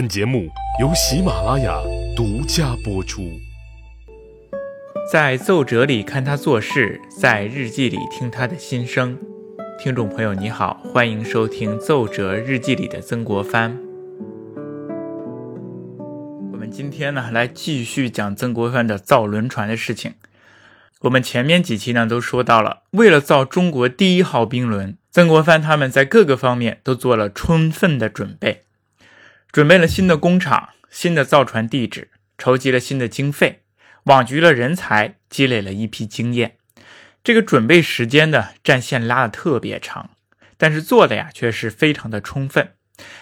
本节目由喜马拉雅独家播出。在奏折里看他做事，在日记里听他的心声。听众朋友，你好，欢迎收听《奏折日记里的曾国藩》。我们今天呢，来继续讲曾国藩的造轮船的事情。我们前面几期呢，都说到了，为了造中国第一号兵轮，曾国藩他们在各个方面都做了充分的准备。准备了新的工厂、新的造船地址，筹集了新的经费，网局了人才，积累了一批经验。这个准备时间的战线拉的特别长，但是做的呀却是非常的充分。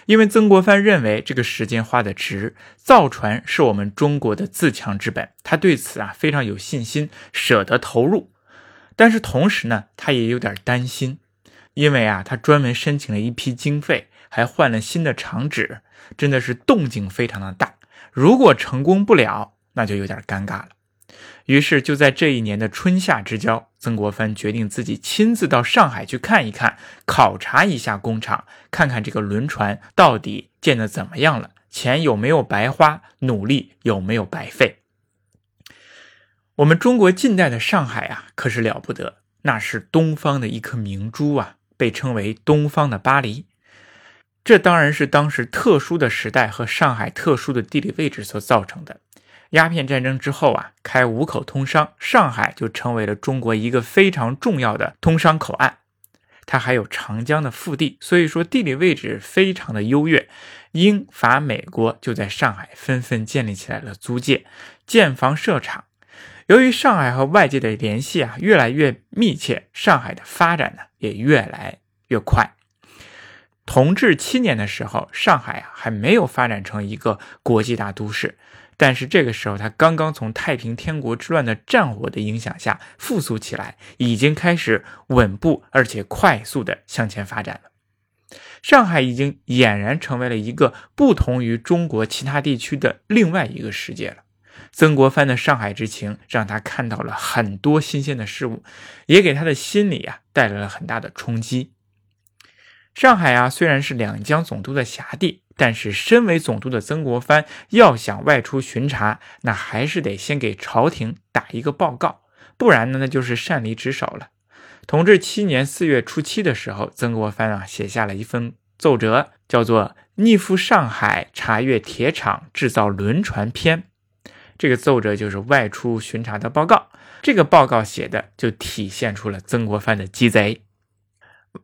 因为曾国藩认为这个时间花的值，造船是我们中国的自强之本，他对此啊非常有信心，舍得投入。但是同时呢，他也有点担心，因为啊他专门申请了一批经费。还换了新的厂址，真的是动静非常的大。如果成功不了，那就有点尴尬了。于是就在这一年的春夏之交，曾国藩决定自己亲自到上海去看一看，考察一下工厂，看看这个轮船到底建的怎么样了，钱有没有白花，努力有没有白费。我们中国近代的上海啊，可是了不得，那是东方的一颗明珠啊，被称为东方的巴黎。这当然是当时特殊的时代和上海特殊的地理位置所造成的。鸦片战争之后啊，开五口通商，上海就成为了中国一个非常重要的通商口岸。它还有长江的腹地，所以说地理位置非常的优越。英法美国就在上海纷纷建立起来了租界、建房设厂。由于上海和外界的联系啊越来越密切，上海的发展呢也越来越快。同治七年的时候，上海啊还没有发展成一个国际大都市，但是这个时候，它刚刚从太平天国之乱的战火的影响下复苏起来，已经开始稳步而且快速的向前发展了。上海已经俨然成为了一个不同于中国其他地区的另外一个世界了。曾国藩的上海之情，让他看到了很多新鲜的事物，也给他的心里啊带来了很大的冲击。上海啊，虽然是两江总督的辖地，但是身为总督的曾国藩要想外出巡查，那还是得先给朝廷打一个报告，不然呢，那就是擅离职守了。同治七年四月初七的时候，曾国藩啊写下了一份奏折，叫做《逆赴上海查阅铁厂制造轮船篇》。这个奏折就是外出巡查的报告。这个报告写的就体现出了曾国藩的鸡贼。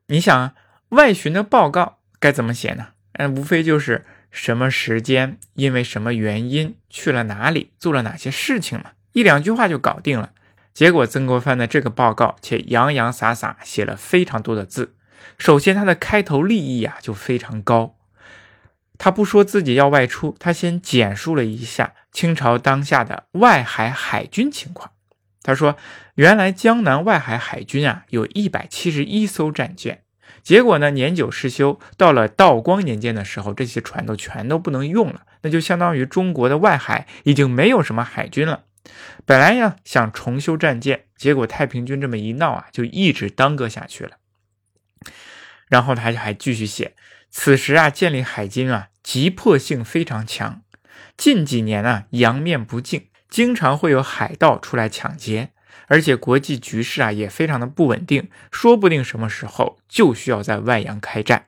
你想。外巡的报告该怎么写呢？嗯，无非就是什么时间，因为什么原因去了哪里，做了哪些事情嘛，一两句话就搞定了。结果曾国藩的这个报告却洋洋洒洒写了非常多的字。首先，他的开头立意啊就非常高，他不说自己要外出，他先简述了一下清朝当下的外海海军情况。他说，原来江南外海海军啊有一百七十一艘战舰。结果呢，年久失修，到了道光年间的时候，这些船都全都不能用了，那就相当于中国的外海已经没有什么海军了。本来呀想重修战舰，结果太平军这么一闹啊，就一直耽搁下去了。然后他还继续写，此时啊建立海军啊急迫性非常强，近几年啊洋面不净，经常会有海盗出来抢劫。而且国际局势啊也非常的不稳定，说不定什么时候就需要在外洋开战。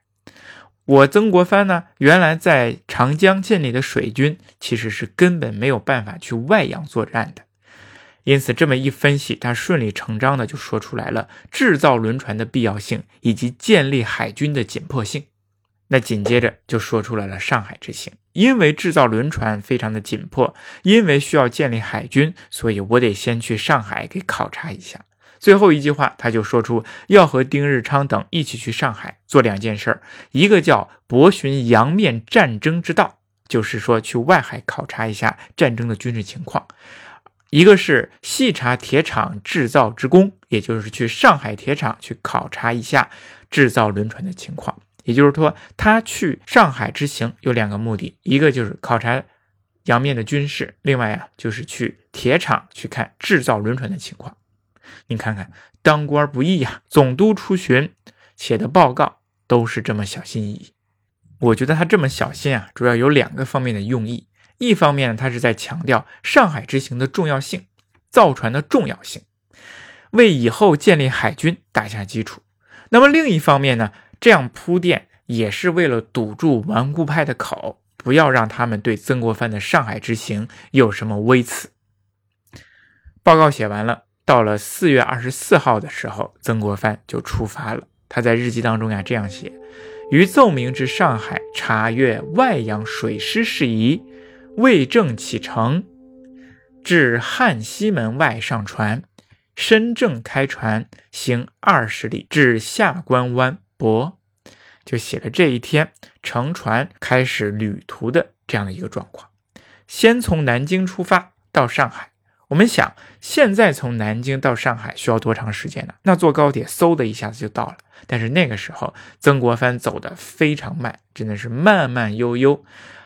我曾国藩呢，原来在长江建立的水军，其实是根本没有办法去外洋作战的。因此这么一分析，他顺理成章的就说出来了制造轮船的必要性以及建立海军的紧迫性。那紧接着就说出来了上海之行。因为制造轮船非常的紧迫，因为需要建立海军，所以我得先去上海给考察一下。最后一句话，他就说出要和丁日昌等一起去上海做两件事儿，一个叫博寻洋面战争之道，就是说去外海考察一下战争的军事情况；一个是细查铁厂制造之功，也就是去上海铁厂去考察一下制造轮船的情况。也就是说，他去上海之行有两个目的，一个就是考察洋面的军事，另外啊就是去铁厂去看制造轮船的情况。你看看，当官不易呀，总督出巡写的报告都是这么小心翼翼。我觉得他这么小心啊，主要有两个方面的用意。一方面呢，他是在强调上海之行的重要性，造船的重要性，为以后建立海军打下基础。那么另一方面呢，这样铺垫也是为了堵住顽固派的口，不要让他们对曾国藩的上海之行有什么微词。报告写完了，到了四月二十四号的时候，曾国藩就出发了。他在日记当中呀这样写：“于奏明至上海查阅外洋水师事宜。”未正启程，至汉西门外上船，深正开船行二十里，至下关湾泊，就写了这一天乘船开始旅途的这样的一个状况。先从南京出发到上海，我们想现在从南京到上海需要多长时间呢？那坐高铁嗖的一下子就到了。但是那个时候曾国藩走的非常慢，真的是慢慢悠悠。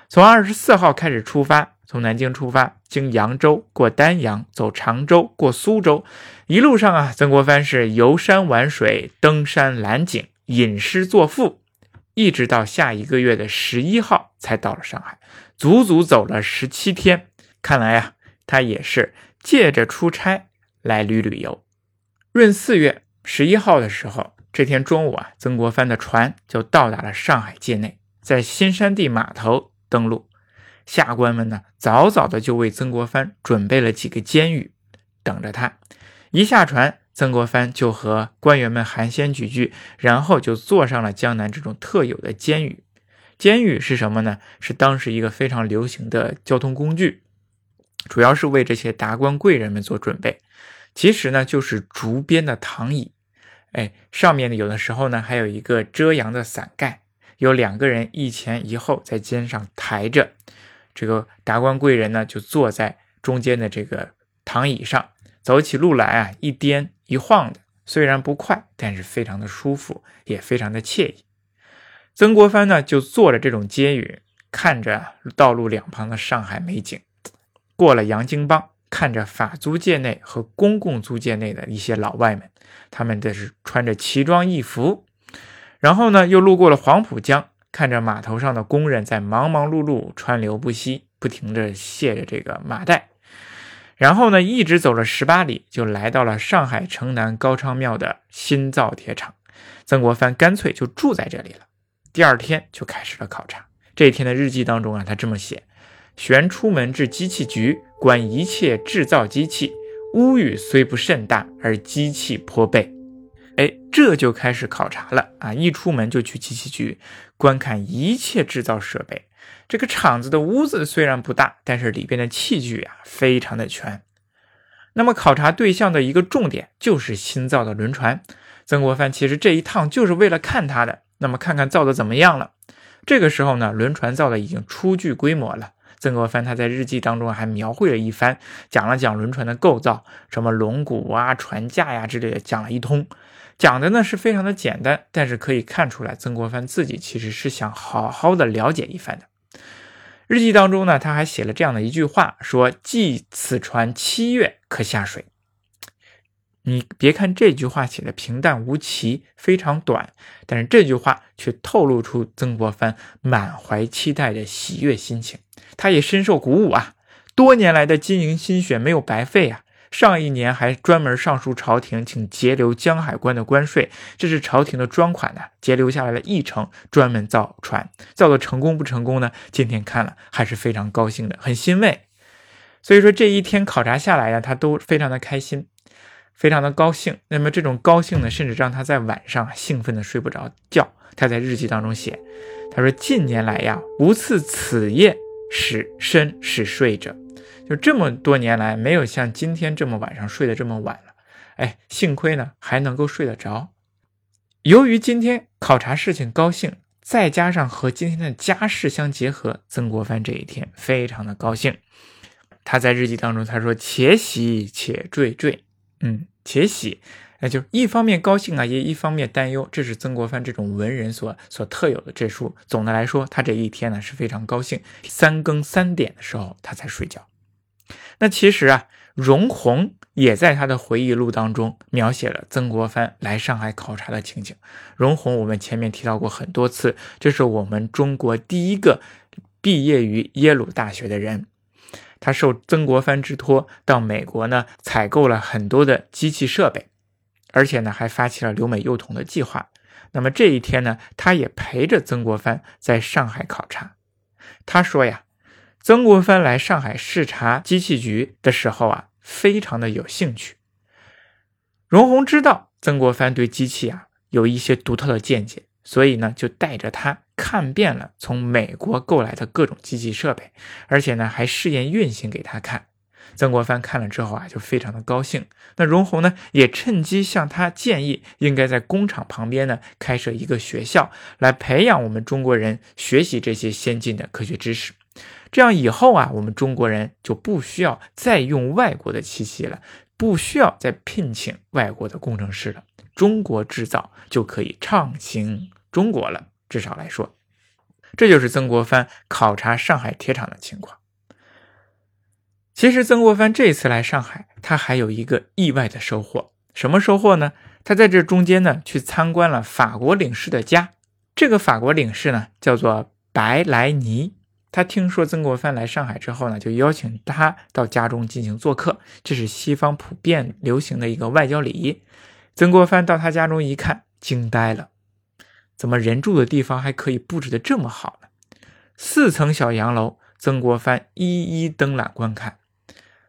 从二十四号开始出发，从南京出发，经扬州，过丹阳，走常州，过苏州，一路上啊，曾国藩是游山玩水，登山览景，吟诗作赋，一直到下一个月的十一号才到了上海，足足走了十七天。看来呀，他也是借着出差来旅旅游。闰四月十一号的时候，这天中午啊，曾国藩的船就到达了上海界内，在新山地码头。登陆，下官们呢，早早的就为曾国藩准备了几个监狱，等着他。一下船，曾国藩就和官员们寒暄几句，然后就坐上了江南这种特有的监狱。监狱是什么呢？是当时一个非常流行的交通工具，主要是为这些达官贵人们做准备。其实呢，就是竹编的躺椅，哎，上面呢，有的时候呢，还有一个遮阳的伞盖。有两个人一前一后在肩上抬着，这个达官贵人呢就坐在中间的这个躺椅上，走起路来啊一颠一晃的，虽然不快，但是非常的舒服，也非常的惬意。曾国藩呢就坐着这种阶椅，看着道路两旁的上海美景，过了洋泾浜，看着法租界内和公共租界内的一些老外们，他们这是穿着奇装异服。然后呢，又路过了黄浦江，看着码头上的工人在忙忙碌碌、川流不息，不停地卸着这个麻袋。然后呢，一直走了十八里，就来到了上海城南高昌庙的新造铁厂。曾国藩干脆就住在这里了。第二天就开始了考察。这一天的日记当中啊，他这么写：旋出门至机器局，观一切制造机器，屋宇虽不甚大，而机器颇备。哎，这就开始考察了啊！一出门就去机器局观看一切制造设备。这个厂子的屋子虽然不大，但是里边的器具啊非常的全。那么考察对象的一个重点就是新造的轮船。曾国藩其实这一趟就是为了看他的，那么看看造的怎么样了。这个时候呢，轮船造的已经初具规模了。曾国藩他在日记当中还描绘了一番，讲了讲轮船的构造，什么龙骨啊、船架呀之类的，讲了一通。讲的呢是非常的简单，但是可以看出来，曾国藩自己其实是想好好的了解一番的。日记当中呢，他还写了这样的一句话，说：“即此船七月可下水。”你别看这句话写的平淡无奇，非常短，但是这句话却透露出曾国藩满怀期待的喜悦心情。他也深受鼓舞啊，多年来的经营心血没有白费啊。上一年还专门上书朝廷，请节流江海关的关税，这是朝廷的专款呢，节留下来了一成，专门造船，造的成功不成功呢？今天看了还是非常高兴的，很欣慰。所以说这一天考察下来呀，他都非常的开心，非常的高兴。那么这种高兴呢，甚至让他在晚上兴奋的睡不着觉。他在日记当中写，他说近年来呀，无次此夜使身使睡者。就这么多年来，没有像今天这么晚上睡得这么晚了。哎，幸亏呢还能够睡得着。由于今天考察事情高兴，再加上和今天的家事相结合，曾国藩这一天非常的高兴。他在日记当中他说：“且喜且惴惴。”嗯，且喜，那就一方面高兴啊，也一方面担忧。这是曾国藩这种文人所所特有的这书。总的来说，他这一天呢是非常高兴。三更三点的时候，他才睡觉。那其实啊，容闳也在他的回忆录当中描写了曾国藩来上海考察的情景。荣闳，我们前面提到过很多次，这是我们中国第一个毕业于耶鲁大学的人。他受曾国藩之托到美国呢，采购了很多的机器设备，而且呢还发起了留美幼童的计划。那么这一天呢，他也陪着曾国藩在上海考察。他说呀，曾国藩来上海视察机器局的时候啊，非常的有兴趣。荣闳知道曾国藩对机器啊有一些独特的见解，所以呢就带着他。看遍了从美国购来的各种机器设备，而且呢还试验运行给他看。曾国藩看了之后啊，就非常的高兴。那荣闳呢也趁机向他建议，应该在工厂旁边呢开设一个学校，来培养我们中国人学习这些先进的科学知识。这样以后啊，我们中国人就不需要再用外国的机器了，不需要再聘请外国的工程师了，中国制造就可以畅行中国了。至少来说，这就是曾国藩考察上海铁厂的情况。其实，曾国藩这次来上海，他还有一个意外的收获。什么收获呢？他在这中间呢，去参观了法国领事的家。这个法国领事呢，叫做白莱尼。他听说曾国藩来上海之后呢，就邀请他到家中进行做客。这是西方普遍流行的一个外交礼仪。曾国藩到他家中一看，惊呆了。怎么人住的地方还可以布置的这么好呢？四层小洋楼，曾国藩一一登览观看。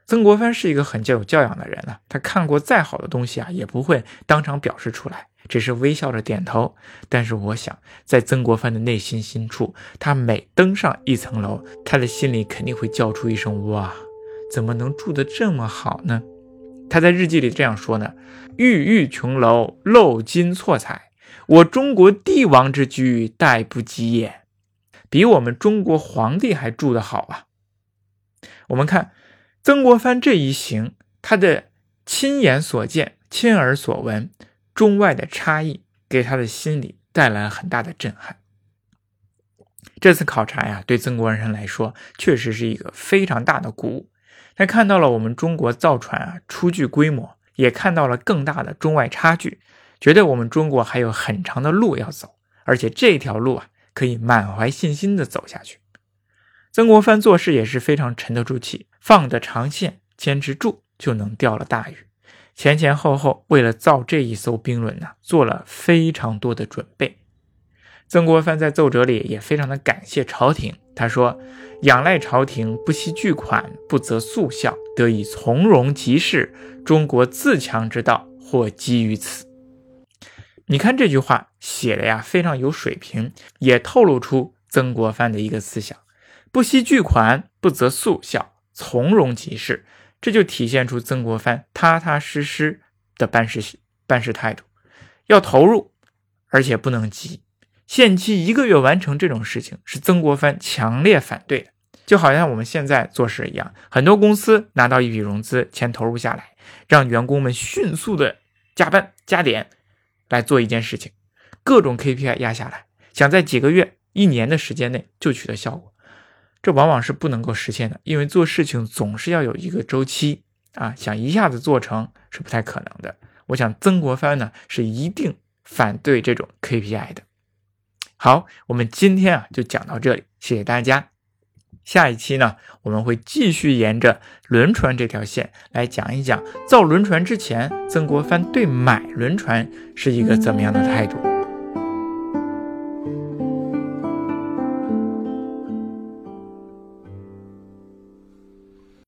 曾国藩是一个很有教养的人啊，他看过再好的东西啊，也不会当场表示出来，只是微笑着点头。但是我想，在曾国藩的内心深处，他每登上一层楼，他的心里肯定会叫出一声“哇，怎么能住得这么好呢？”他在日记里这样说呢：“玉玉琼楼，镂金错彩。”我中国帝王之居，殆不及也，比我们中国皇帝还住得好啊！我们看曾国藩这一行，他的亲眼所见、亲耳所闻，中外的差异，给他的心里带来了很大的震撼。这次考察呀，对曾国藩来说，确实是一个非常大的鼓舞。他看到了我们中国造船啊，初具规模，也看到了更大的中外差距。觉得我们中国还有很长的路要走，而且这条路啊，可以满怀信心的走下去。曾国藩做事也是非常沉得住气，放得长线，坚持住就能钓了大鱼。前前后后为了造这一艘兵轮呢，做了非常多的准备。曾国藩在奏折里也非常的感谢朝廷，他说：“仰赖朝廷不惜巨款，不择速效，得以从容即事，中国自强之道或基于此。”你看这句话写的呀，非常有水平，也透露出曾国藩的一个思想：不惜巨款，不择速效，从容即事。这就体现出曾国藩踏踏实实的办事办事态度，要投入，而且不能急。限期一个月完成这种事情，是曾国藩强烈反对的。就好像我们现在做事一样，很多公司拿到一笔融资，钱投入下来，让员工们迅速的加班加点。来做一件事情，各种 KPI 压下来，想在几个月、一年的时间内就取得效果，这往往是不能够实现的，因为做事情总是要有一个周期啊，想一下子做成是不太可能的。我想曾国藩呢是一定反对这种 KPI 的。好，我们今天啊就讲到这里，谢谢大家。下一期呢，我们会继续沿着轮船这条线来讲一讲造轮船之前，曾国藩对买轮船是一个怎么样的态度。